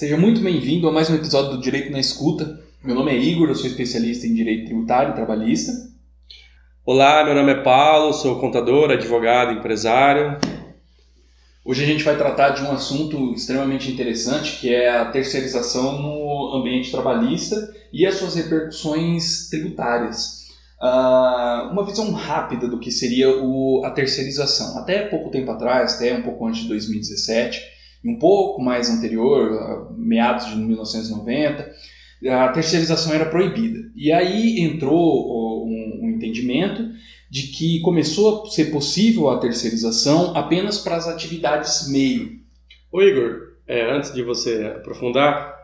Seja muito bem-vindo a mais um episódio do Direito na Escuta. Meu nome é Igor, eu sou especialista em Direito Tributário e Trabalhista. Olá, meu nome é Paulo, sou contador, advogado, empresário. Hoje a gente vai tratar de um assunto extremamente interessante, que é a terceirização no ambiente trabalhista e as suas repercussões tributárias. Uh, uma visão rápida do que seria o, a terceirização. Até pouco tempo atrás, até um pouco antes de 2017, um pouco mais anterior, meados de 1990, a terceirização era proibida. E aí entrou um, um entendimento de que começou a ser possível a terceirização apenas para as atividades meio. Ô Igor, é, antes de você aprofundar,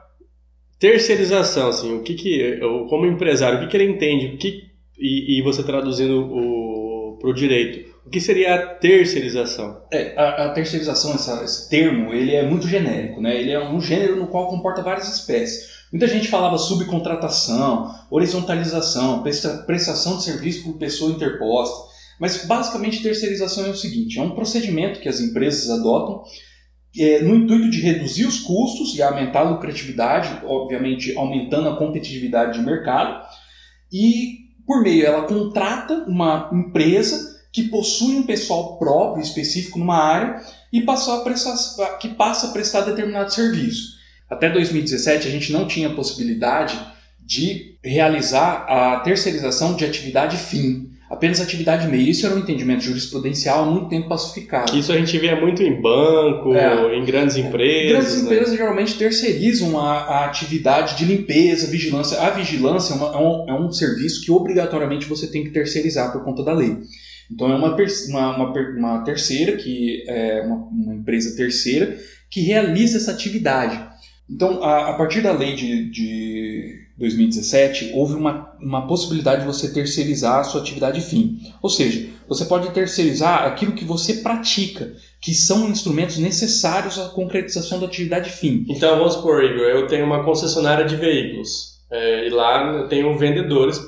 terceirização, assim, o que que, como empresário, o que que ele entende, o que, e, e você traduzindo para o direito, o que seria a terceirização? É, a, a terceirização, essa, esse termo, ele é muito genérico, né? Ele é um gênero no qual comporta várias espécies. Muita gente falava subcontratação, horizontalização, prestação de serviço por pessoa interposta. Mas basicamente terceirização é o seguinte: é um procedimento que as empresas adotam é, no intuito de reduzir os custos e aumentar a lucratividade, obviamente aumentando a competitividade de mercado. E por meio ela contrata uma empresa que possui um pessoal próprio, específico numa área, e passou a prestar, que passa a prestar determinado serviço. Até 2017, a gente não tinha possibilidade de realizar a terceirização de atividade fim, apenas atividade meio. Isso era um entendimento jurisprudencial há muito tempo pacificado. Isso a gente via muito em banco, é, em grandes empresas. Grandes né? empresas geralmente terceirizam a, a, atividade de limpeza, vigilância. A vigilância é, uma, é, um, é um serviço que obrigatoriamente você tem que terceirizar por conta da lei. Então é uma, uma, uma, terceira, que é uma, uma, empresa terceira, que realiza essa atividade. Então, a, a partir da lei de, de 2017, houve uma, uma possibilidade de você terceirizar a sua atividade fim. Ou seja, você pode terceirizar aquilo que você pratica, que são instrumentos necessários à concretização da atividade fim. Então, vamos supor, Igor, eu tenho uma concessionária de veículos, é, e lá eu tenho vendedores.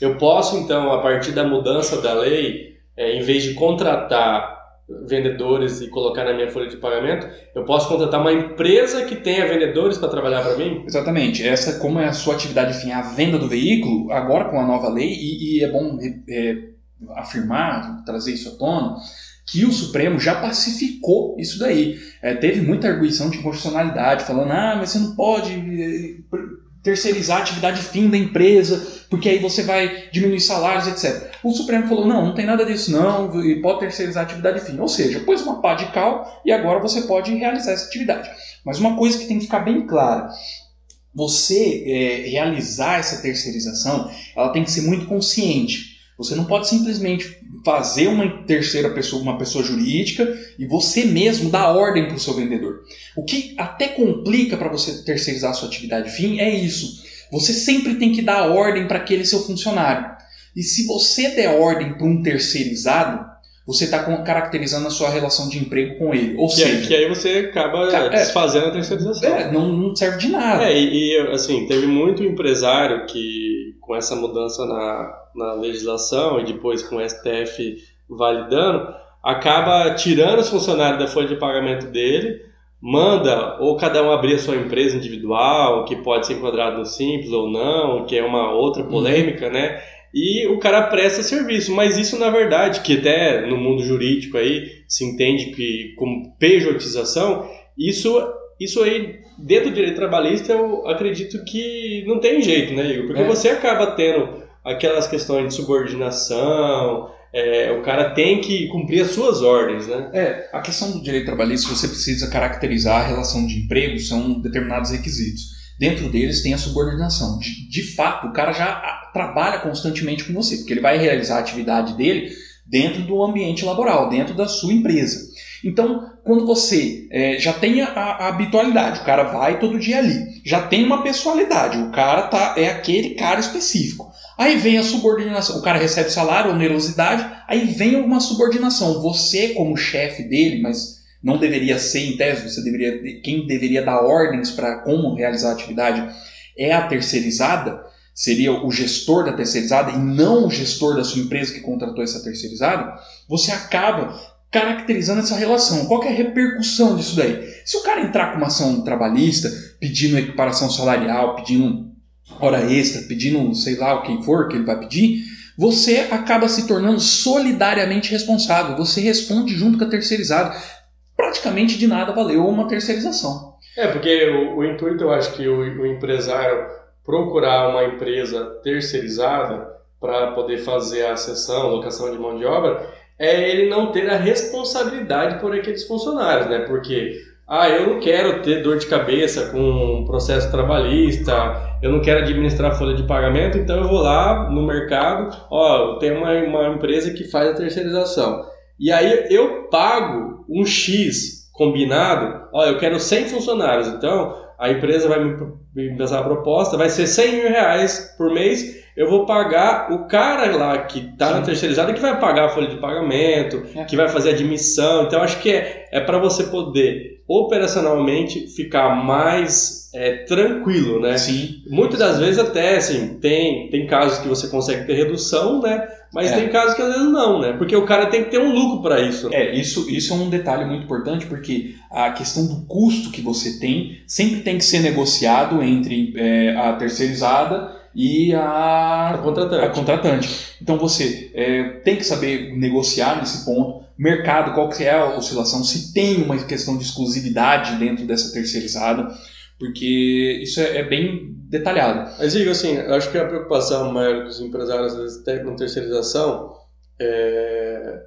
Eu posso, então, a partir da mudança da lei, é, em vez de contratar vendedores e colocar na minha folha de pagamento, eu posso contratar uma empresa que tenha vendedores para trabalhar para mim? Exatamente. Essa, como é a sua atividade fim, a venda do veículo, agora com a nova lei, e, e é bom é, afirmar, trazer isso à tona, que o Supremo já pacificou isso daí. É, teve muita arguição de inconstitucionalidade, falando, ah, mas você não pode é, terceirizar a atividade fim da empresa, porque aí você vai diminuir salários, etc. O Supremo falou: não, não tem nada disso, não, e pode terceirizar a atividade fim. Ou seja, pôs uma pá de cal e agora você pode realizar essa atividade. Mas uma coisa que tem que ficar bem clara: você é, realizar essa terceirização, ela tem que ser muito consciente. Você não pode simplesmente fazer uma terceira pessoa, uma pessoa jurídica, e você mesmo dar ordem para o seu vendedor. O que até complica para você terceirizar a sua atividade fim é isso. Você sempre tem que dar ordem para aquele seu funcionário. E se você der ordem para um terceirizado, você está caracterizando a sua relação de emprego com ele. Ou que seja, que aí você acaba é, desfazendo a terceirização. É, não, não, serve de nada. É, e, e assim, teve muito empresário que, com essa mudança na, na legislação e depois com o STF validando, acaba tirando os funcionários da folha de pagamento dele, manda ou cada um abrir a sua empresa individual, que pode ser enquadrado no simples ou não, que é uma outra polêmica, uhum. né? E o cara presta serviço, mas isso na verdade, que até no mundo jurídico aí se entende que como pejotização, isso isso aí dentro do direito trabalhista eu acredito que não tem jeito, né, Igor? Porque é. você acaba tendo aquelas questões de subordinação, é, o cara tem que cumprir as suas ordens, né? É, a questão do direito trabalhista, você precisa caracterizar a relação de emprego, são determinados requisitos. Dentro deles tem a subordinação. De, de fato, o cara já trabalha constantemente com você, porque ele vai realizar a atividade dele dentro do ambiente laboral, dentro da sua empresa. Então, quando você é, já tem a, a, habitualidade, o cara vai todo dia ali, já tem uma pessoalidade, o cara tá, é aquele cara específico. Aí vem a subordinação, o cara recebe salário, onerosidade, aí vem uma subordinação. Você, como chefe dele, mas não deveria ser em tese, você deveria, quem deveria dar ordens para como realizar a atividade é a terceirizada, seria o gestor da terceirizada e não o gestor da sua empresa que contratou essa terceirizada, você acaba caracterizando essa relação. Qual é a repercussão disso daí? Se o cara entrar com uma ação trabalhista, pedindo equiparação salarial, pedindo hora extra, pedindo sei lá o que for que ele vai pedir, você acaba se tornando solidariamente responsável. Você responde junto com a terceirizada. Praticamente de nada valeu uma terceirização. É, porque o, o intuito, eu acho que o, o empresário procurar uma empresa terceirizada para poder fazer a sessão, locação de mão de obra, é ele não ter a responsabilidade por aqueles funcionários, né? Porque ah, eu não quero ter dor de cabeça com um processo trabalhista, eu não quero administrar folha de pagamento, então eu vou lá no mercado, ó, tem uma, uma empresa que faz a terceirização. E aí eu pago um X combinado, ó, eu quero 100 funcionários, então a empresa vai me, passar a proposta, vai ser 100 mil reais por mês eu vou pagar o cara lá que está na terceirizada que vai pagar a folha de pagamento, é. que vai fazer admissão. Então, acho que é, é para você poder operacionalmente ficar mais é, tranquilo, né? Sim. Muitas das vezes até, assim, tem, tem casos que você consegue ter redução, né? Mas é. tem casos que às vezes não, né? Porque o cara tem que ter um lucro para isso. Né? É, isso, isso é um detalhe muito importante, porque a questão do custo que você tem sempre tem que ser negociado entre é, a terceirizada e a, a, contratante. a contratante. Então você é, tem que saber negociar nesse ponto. Mercado, qual que é a oscilação, se tem uma questão de exclusividade dentro dessa terceirizada, porque isso é, é bem detalhado. Mas digo assim, eu acho que a preocupação maior dos empresários às vezes com terceirização é,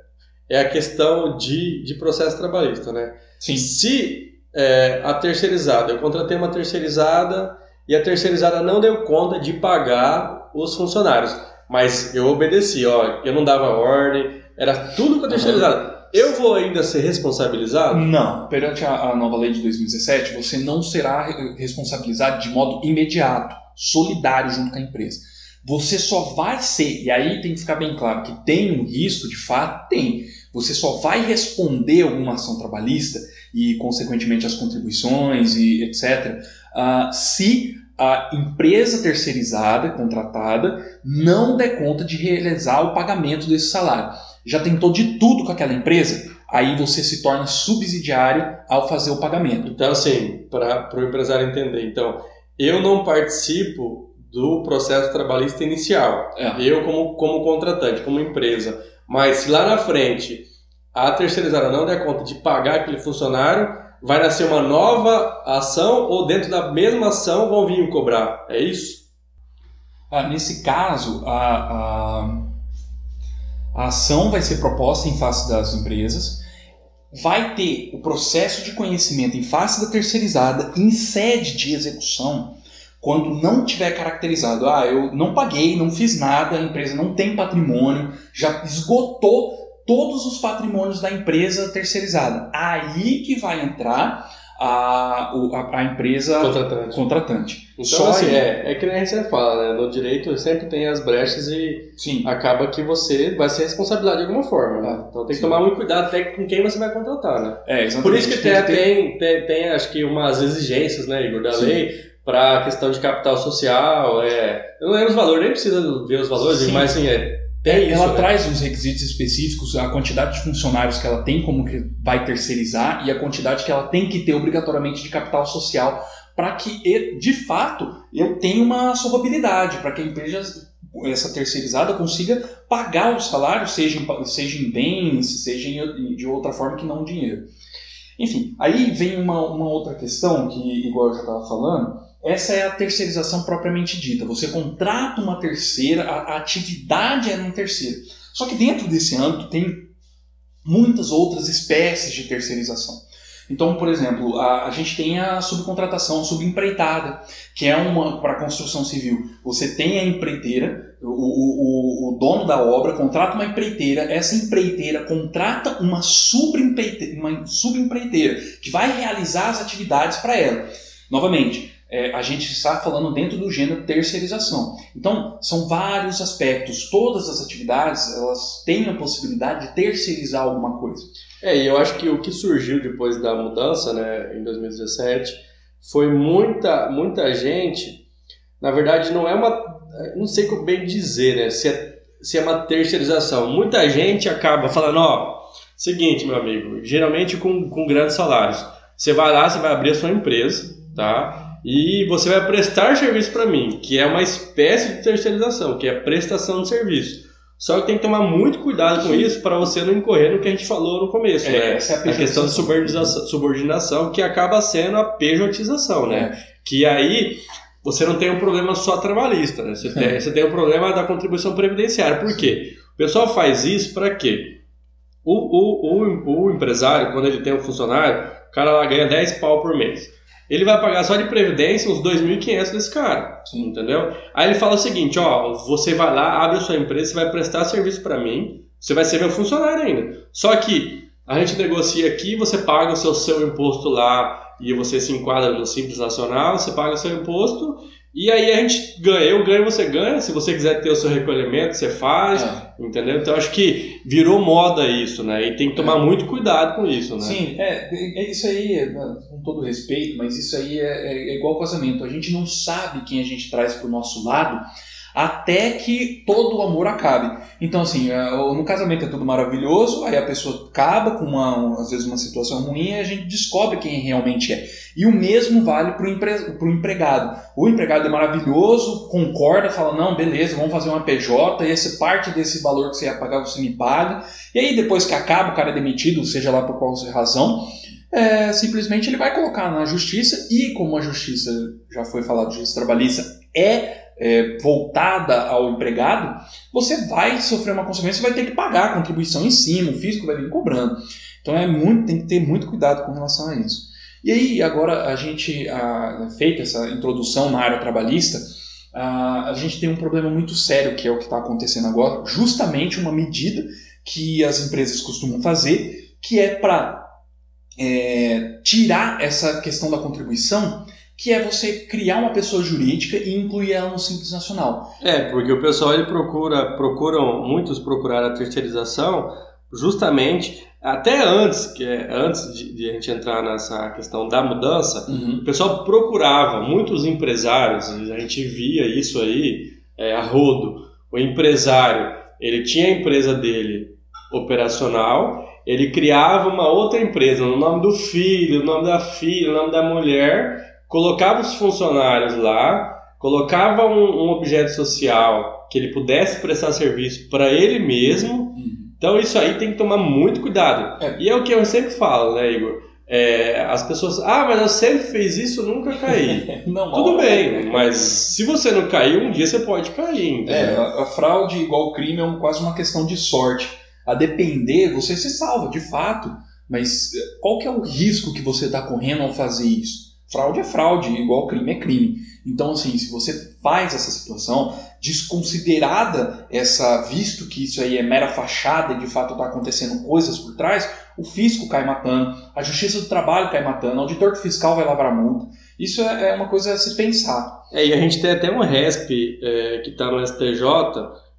é a questão de, de processo trabalhista, né? Sim. Se é, a terceirizada, eu contratei uma terceirizada e a terceirizada não deu conta de pagar os funcionários. Mas eu obedeci, ó, eu não dava ordem, era tudo com a terceirizada. Uhum. Eu vou ainda ser responsabilizado? Não. Perante a, a, nova lei de 2017, você não será responsabilizado de modo imediato, solidário junto com a empresa. Você só vai ser, e aí tem que ficar bem claro que tem um risco, de fato, tem. Você só vai responder alguma ação trabalhista e, consequentemente, as contribuições e etc., uh, se a empresa terceirizada, contratada, não der conta de realizar o pagamento desse salário. Já tentou de tudo com aquela empresa? Aí você se torna subsidiário ao fazer o pagamento. Então, assim, para o empresário entender, então, eu não participo do processo trabalhista inicial. É. Eu, como, como contratante, como empresa. Mas se lá na frente a terceirizada não der conta de pagar aquele funcionário, vai nascer uma nova ação ou dentro da mesma ação vão vir cobrar? É isso? Ah, nesse caso, a, a, a ação vai ser proposta em face das empresas, vai ter o processo de conhecimento em face da terceirizada em sede de execução quando não tiver caracterizado, ah, eu não paguei, não fiz nada, a empresa não tem patrimônio, já esgotou todos os patrimônios da empresa terceirizada. Aí que vai entrar a, a, empresa contratante. contratante. Então, Só assim, é, é que nem a gente fala, né? No direito sempre tem as brechas e Sim. acaba que você vai ser responsabilidade de alguma forma. Né? Então tem que Sim. tomar muito cuidado até com quem você vai contratar, né? É. Por isso que tem, tem, tem, tem, acho que umas exigências, né, Igor, da Sim. lei para a questão de capital social. É, eu não lembro os valores, nem precisa ver os valores, mas assim, é, é, ela né? traz os requisitos específicos, a quantidade de funcionários que ela tem como que vai terceirizar e a quantidade que ela tem que ter obrigatoriamente de capital social para que, de fato, eu tenha uma solvabilidade, para que a empresa, essa terceirizada, consiga pagar os salários, seja em, seja em bens, seja em, de outra forma que não dinheiro. Enfim, aí vem uma, uma outra questão que, igual eu já estava falando, essa é a terceirização propriamente dita. Você contrata uma terceira, a, a atividade é num terceiro. Só que dentro desse âmbito tem muitas outras espécies de terceirização. Então, por exemplo, a, a gente tem a subcontratação subempreitada, que é uma para construção civil. Você tem a empreiteira, o, o, o, dono da obra contrata uma empreiteira, essa empreiteira contrata uma subempreiteira, uma subempreiteira que vai realizar as atividades para ela. Novamente, é, a gente está falando dentro do gênero terceirização. Então, são vários aspectos. Todas as atividades elas têm a possibilidade de terceirizar alguma coisa. É, e eu acho que o que surgiu depois da mudança, né, em 2017, foi muita, muita gente. Na verdade, não é uma. Não sei como bem dizer, né? Se é, se é uma terceirização. Muita gente acaba falando: ó, Seguinte, meu amigo, geralmente com, com grandes salários. Você vai lá, você vai abrir a sua empresa, tá? E você vai prestar serviço para mim, que é uma espécie de terceirização, que é prestação de serviço. Só que tem que tomar muito cuidado com isso para você não incorrer no que a gente falou no começo, é, né? É a, a questão de subordinação, subordinação, que acaba sendo a pejotização, né? É. Que aí você não tem um problema só trabalhista, né? Você, tem, você tem um problema da contribuição previdenciária. Por quê? O pessoal faz isso para quê? O, o, o, o empresário, quando ele tem um funcionário, o cara lá ganha 10 pau por mês ele vai pagar só de previdência uns 2.500 desse cara, Sim. entendeu? Aí ele fala o seguinte, ó, você vai lá, abre a sua empresa, você vai prestar serviço para mim, você vai ser meu funcionário ainda. Só que a gente negocia aqui, você paga o seu, seu imposto lá e você se enquadra no Simples Nacional, você paga o seu imposto e aí a gente ganha, eu ganho, você ganha. Se você quiser ter o seu recolhimento, você faz, é. entendeu? Então acho que virou moda isso, né? E tem que tomar é. muito cuidado com isso, né? Sim, é, é isso aí, com todo respeito, mas isso aí é, é, é igual casamento. A gente não sabe quem a gente traz para o nosso lado até que todo o amor acabe. Então, assim, é, no casamento é tudo maravilhoso, aí a pessoa acaba com uma, às vezes uma situação ruim e a gente descobre quem realmente é. E o mesmo vale para o empre, empregado. O empregado é maravilhoso, concorda, fala: não, beleza, vamos fazer uma PJ, e essa parte desse valor que você ia pagar você me paga. E aí, depois que acaba, o cara é demitido, seja lá por qual razão. É, simplesmente ele vai colocar na justiça e como a justiça já foi falado, justiça trabalhista é é, voltada ao empregado, você vai sofrer uma consequência vai ter que pagar a contribuição em cima, o físico vai vir cobrando. Então é muito, tem que ter muito cuidado com relação a isso. E aí, agora a gente, a, feita essa introdução na área trabalhista, a, a gente tem um problema muito sério, que é o que está acontecendo agora, justamente uma medida que as empresas costumam fazer, que é para é, tirar essa questão da contribuição que é você criar uma pessoa jurídica e incluir ela no Simples Nacional. É, porque o pessoal ele procura, procuram, muitos procuraram a terceirização justamente até antes, que é, antes de, de, a gente entrar nessa questão da mudança, uhum. o pessoal procurava, muitos empresários, a gente via isso aí é, a rodo, o empresário, ele tinha a empresa dele operacional, ele criava uma outra empresa no nome do filho, no nome da filha, no nome da mulher, colocava os funcionários lá, colocava um, um objeto social que ele pudesse prestar serviço para ele mesmo. Uhum. Então isso aí tem que tomar muito cuidado. É. E é o que eu sempre falo, né, Igor? É, as pessoas, ah, mas eu sempre fiz isso, nunca caí. não, Tudo bem, mas se você não caiu, um dia você pode cair. Entendeu? É, a, a fraude igual crime é um, quase uma questão de sorte. A depender, você se salva, de fato. Mas qual que é o risco que você está correndo ao fazer isso? Fraude é fraude, igual crime é crime. Então, assim, se você faz essa situação, desconsiderada essa, visto que isso aí é mera fachada e de fato está acontecendo coisas por trás, o fisco cai matando, a justiça do trabalho cai matando, o auditor fiscal vai lavar a multa. Isso é, é uma coisa a se pensar. É, e a gente tem até um RESP é, que está no STJ,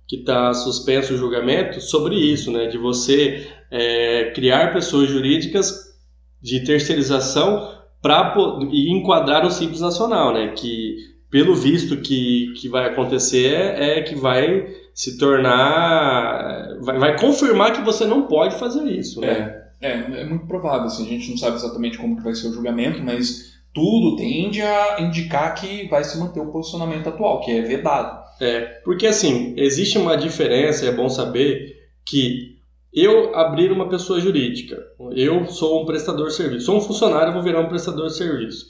que está suspenso o julgamento, sobre isso, né? De você é, criar pessoas jurídicas de terceirização para enquadrar o Simples Nacional, né? Que pelo visto que, que vai acontecer é que vai se tornar, vai, vai confirmar que você não pode fazer isso, né? É, é, é muito provável. Assim, a gente não sabe exatamente como que vai ser o julgamento, mas tudo tende a indicar que vai se manter o posicionamento atual, que é vedado. É, porque assim, existe uma diferença, é bom saber que eu abrir uma pessoa jurídica, eu sou um prestador de serviço, sou um funcionário, vou virar um prestador de serviço,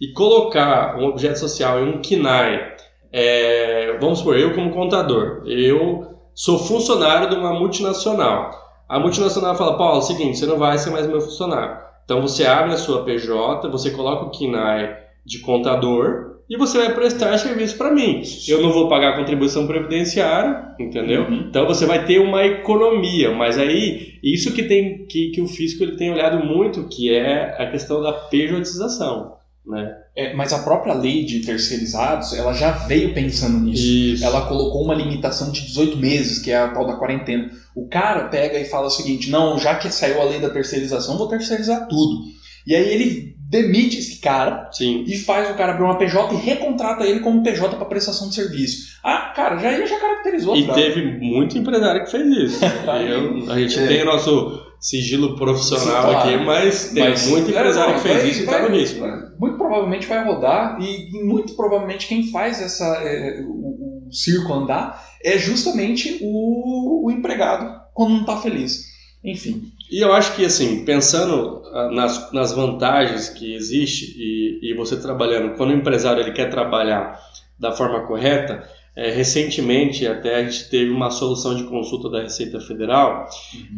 e colocar um objeto social em um KINAI, é, vamos supor, eu como contador, eu sou funcionário de uma multinacional. A multinacional fala, Paulo, é o seguinte, você não vai ser mais meu funcionário. Então você abre a sua PJ, você coloca o KINAI de contador, e você vai prestar serviço para mim. Eu não vou pagar contribuição previdenciária, entendeu? Uhum. Então você vai ter uma economia, mas aí isso que tem que, que o fisco ele tem olhado muito, que é a questão da pejotização, né? É, mas a própria lei de terceirizados, ela já veio pensando nisso. Isso. Ela colocou uma limitação de 18 meses, que é a tal da quarentena. O cara pega e fala o seguinte: não, já que saiu a lei da terceirização, vou terceirizar tudo. E aí ele demite esse cara Sim. e faz o cara abrir uma PJ e recontrata ele como PJ para prestação de serviço. Ah, cara, já ele já caracterizou. E teve muito empresário que fez isso. Eu, a gente é. tem o nosso sigilo profissional Claro. aqui, mas tem Mas- muito é, empresário que fez vai- isso e está vai- no risco. né? muito provavelmente vai rodar e, e muito provavelmente quem faz essa é, o, o circo andar é justamente o, o empregado quando não está feliz. Enfim, E eu acho que, assim, pensando ah, nas, nas vantagens que existe e, e você trabalhando, quando o empresário ele quer trabalhar da forma correta, eh, recentemente até a gente teve uma solução de consulta da Receita Federal,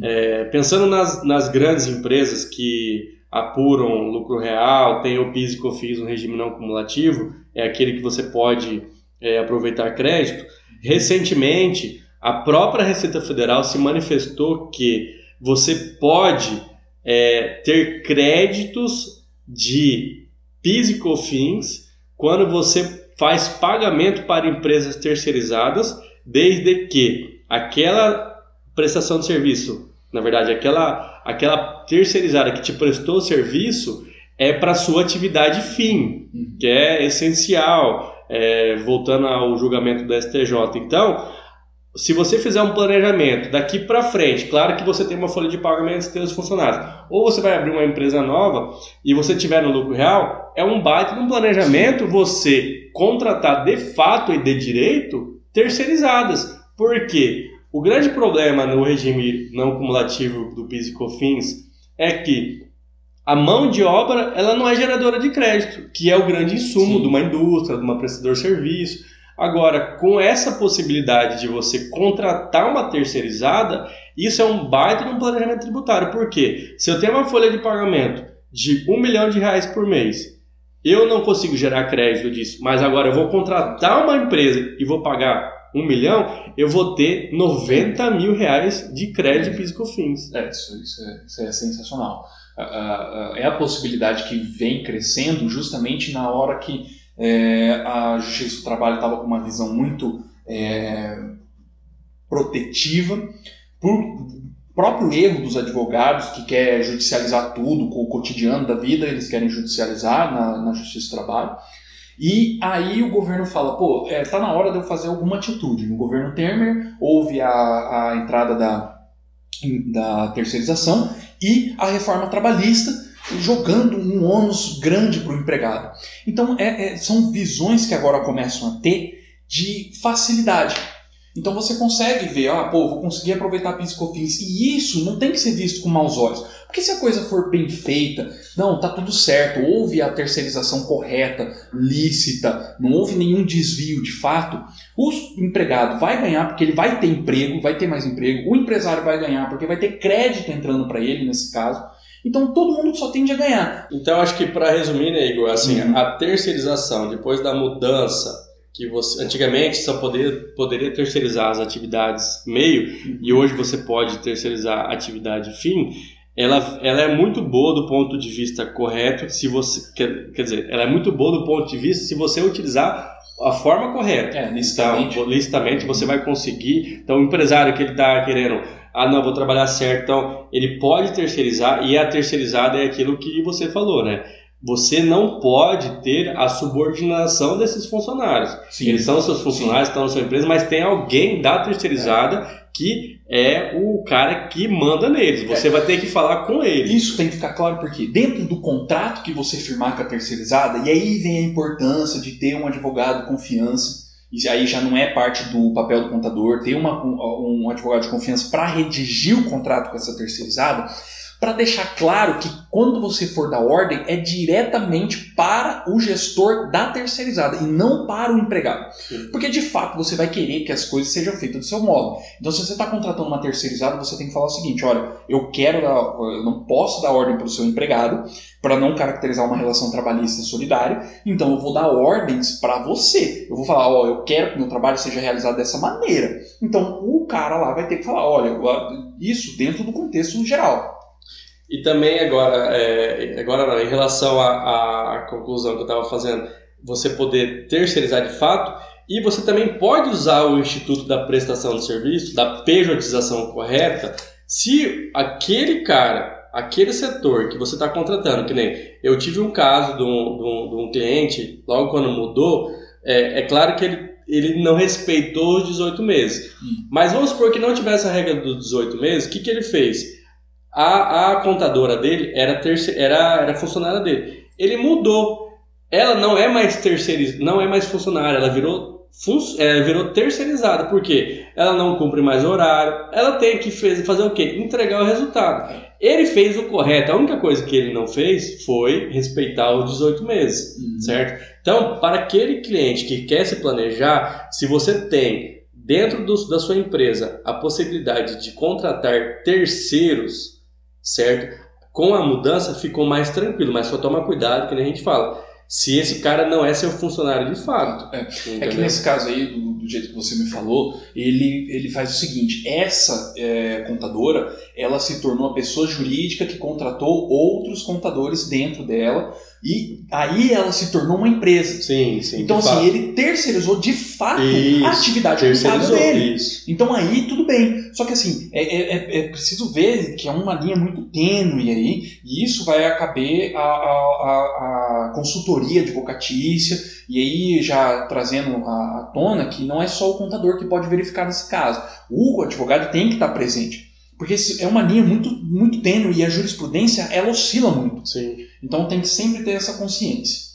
eh, pensando nas, nas grandes empresas que apuram lucro real, tem o PIS e COFINS no regime não cumulativo, é aquele que você pode eh, aproveitar crédito. Recentemente, a própria Receita Federal se manifestou que você pode é, ter créditos de PIS e COFINS quando você faz pagamento para empresas terceirizadas, desde que aquela prestação de serviço, na verdade, aquela, aquela terceirizada que te prestou o serviço é para sua atividade fim, Uhum. que é essencial, é, voltando ao julgamento do STJ. Então, se você fizer um planejamento daqui para frente, claro que você tem uma folha de pagamentos e tem os funcionários, ou você vai abrir uma empresa nova e você tiver no lucro real, é um baita de um planejamento você contratar de fato e de direito terceirizadas. Por quê? O grande problema no regime não cumulativo do PIS e COFINS é que a mão de obra ela não é geradora de crédito, que é o grande insumo Sim. de uma indústria, de uma prestador de serviço. Agora, com essa possibilidade de você contratar uma terceirizada, isso é um baita de um planejamento tributário. Por quê? Se eu tenho uma folha de pagamento de um milhão de reais por mês, eu não consigo gerar crédito disso, mas agora eu vou contratar uma empresa e vou pagar um milhão, eu vou ter 90 mil reais de crédito físico-fins. é, isso, isso é, isso é sensacional. Ah, ah, ah, é a possibilidade que vem crescendo justamente na hora que é, a Justiça do Trabalho estava com uma visão muito é, protetiva por próprio erro dos advogados que quer judicializar tudo com o cotidiano da vida, eles querem judicializar na, na Justiça do Trabalho. E aí o governo fala, pô, é, tá na hora de eu fazer alguma atitude. No governo Temer houve a, a entrada da, da terceirização e a reforma trabalhista jogando um ônus grande para o empregado. Então é- é- são visões que agora começam a ter de facilidade. Então você consegue ver, ah, pô, vou conseguir aproveitar PIS e COFINS. E isso não tem que ser visto com maus olhos. Porque se a coisa for bem feita, não, tá tudo certo, houve a terceirização correta, lícita, não houve nenhum desvio de fato, o empregado vai ganhar porque ele vai ter emprego, vai ter mais emprego, o empresário vai ganhar porque vai ter crédito entrando para ele nesse caso. Então todo mundo só tende a ganhar. Então, acho que para resumir, né, Igor, assim, Uhum. a terceirização, depois da mudança, que você antigamente só poder, poderia terceirizar as atividades meio, e hoje você pode terceirizar a atividade fim, ela, ela é muito boa do ponto de vista correto, se você quer, quer dizer, ela é muito boa do ponto de vista se você utilizar a forma correta. É, Então, licitamente. licitamente você vai conseguir. Então, o empresário que ele está querendo, ah, não, vou trabalhar certo, então ele pode terceirizar e a terceirizada é aquilo que você falou, né? Você não pode ter a subordinação desses funcionários. Sim. Eles são seus funcionários, estão na sua empresa, mas tem alguém da terceirizada que é o cara que manda neles. Você vai ter que falar com ele. Isso tem que ficar claro porque dentro do contrato que você firmar com a terceirizada, e aí vem a importância de ter um advogado de confiança, e aí já não é parte do papel do contador, ter uma, um, advogado de confiança para redigir o contrato com essa terceirizada, para deixar claro que quando você for dar ordem é diretamente para o gestor da terceirizada e não para o empregado. Porque de fato você vai querer que as coisas sejam feitas do seu modo. Então, se você está contratando uma terceirizada, você tem que falar o seguinte: olha, eu quero dar, eu não posso dar ordem para o seu empregado para não caracterizar uma relação trabalhista solidária. Então, eu vou dar ordens para você. Eu vou falar: ó, eu quero que meu trabalho seja realizado dessa maneira. Então, o cara lá vai ter que falar: olha, isso dentro do contexto geral. E também agora, é, agora não, em relação à, à conclusão que eu estava fazendo, você poder terceirizar de fato e você também pode usar o Instituto da Prestação de Serviço, da pejotização correta, se aquele cara, aquele setor que você está contratando, que nem eu tive um caso de um, de um, de um cliente, logo quando mudou, é, é claro que ele, ele não respeitou os 18 meses. Hum. Mas vamos supor que não tivesse a regra dos 18 meses, o que, que ele fez? A, a contadora dele era, terce, era, era funcionária dele. Ele mudou. Ela não é mais terceirizada, não é mais funcionária, ela virou, fun, é, virou terceirizada. Por quê? Ela não cumpre mais horário, ela tem que fez, fazer o quê? Entregar o resultado. Ele fez o correto, a única coisa que ele não fez foi respeitar os 18 meses, uhum. certo? Então, para aquele cliente que quer se planejar, se você tem dentro do, da sua empresa a possibilidade de contratar terceiros, certo? Com a mudança ficou mais tranquilo, mas só toma cuidado, que nem a gente fala. Se esse cara não é seu funcionário de fato. É, é que nesse caso aí, do, do, jeito que você me falou, ele, ele faz o seguinte: essa é, contadora ela se tornou a pessoa jurídica que contratou outros contadores dentro dela e aí ela se tornou uma empresa. Sim, sim. Então, assim, fato. ele terceirizou de fato isso, a atividade contábil dele. Isso. Então aí tudo bem. Só que assim, é, é, é, é preciso ver que é uma linha muito tênue aí, e isso vai caber a, a, a, a consultoria advocatícia, e aí já trazendo à tona que não é só o contador que pode verificar nesse caso. O advogado tem que estar presente. Porque é uma linha muito, muito tênue e a jurisprudência ela oscila muito. Sim. Então tem que sempre ter essa consciência.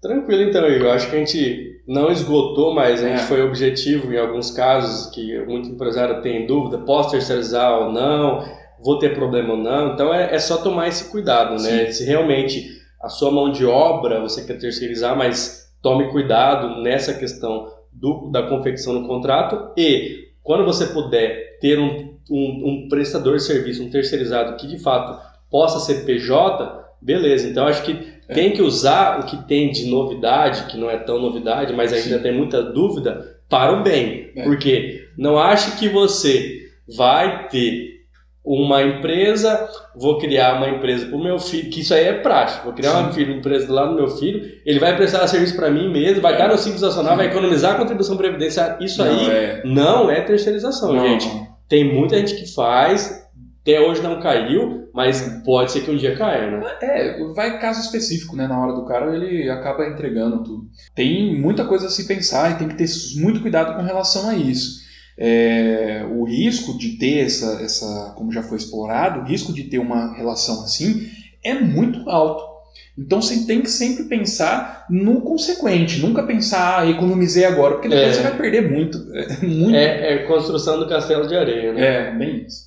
Tranquilo então, Igor. Acho que a gente não esgotou, mas a gente é. foi objetivo em alguns casos que muito empresário tem dúvida, posso terceirizar ou não, vou ter problema ou não. Então é, é só tomar esse cuidado, né? Se realmente a sua mão de obra você quer terceirizar, mas tome cuidado nessa questão do, da confecção do contrato e quando você puder ter um um, um prestador de serviço, um terceirizado que de fato possa ser PJ, beleza. Então acho que é. tem que usar o que tem de novidade, que não é tão novidade, mas ainda Sim. tem muita dúvida, para o bem. É. Porque não ache que você vai ter uma empresa, vou criar uma empresa para o meu filho, que isso aí é prático, vou criar uma, filho, uma empresa lá no meu filho, ele vai prestar serviço para mim mesmo, vai é. dar no Simples Nacional, vai economizar a contribuição previdenciária, isso não aí é. não é terceirização, não. gente. Tem muita gente que faz, até hoje não caiu, mas pode ser que um dia caia, né? É, vai caso específico, né? Na hora do cara ele acaba entregando tudo. Tem muita coisa a se pensar e tem que ter muito cuidado com relação a isso. É, o risco de ter essa, essa, como já foi explorado, o risco de ter uma relação assim é muito alto. Então você tem que sempre pensar no consequente, nunca pensar, ah, economizei agora, porque depois é. você vai perder muito. É, muito. É, é, construção do castelo de areia, né? É, bem isso.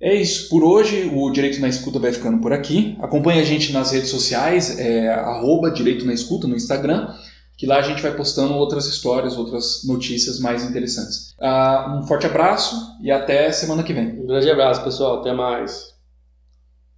É isso, por hoje o Direito na Escuta vai ficando por aqui. Acompanhe a gente nas redes sociais, é, arroba Direito na Escuta no Instagram, que lá a gente vai postando outras histórias, outras notícias mais interessantes. Uh, um forte abraço e até semana que vem. Um grande abraço, pessoal. Até mais.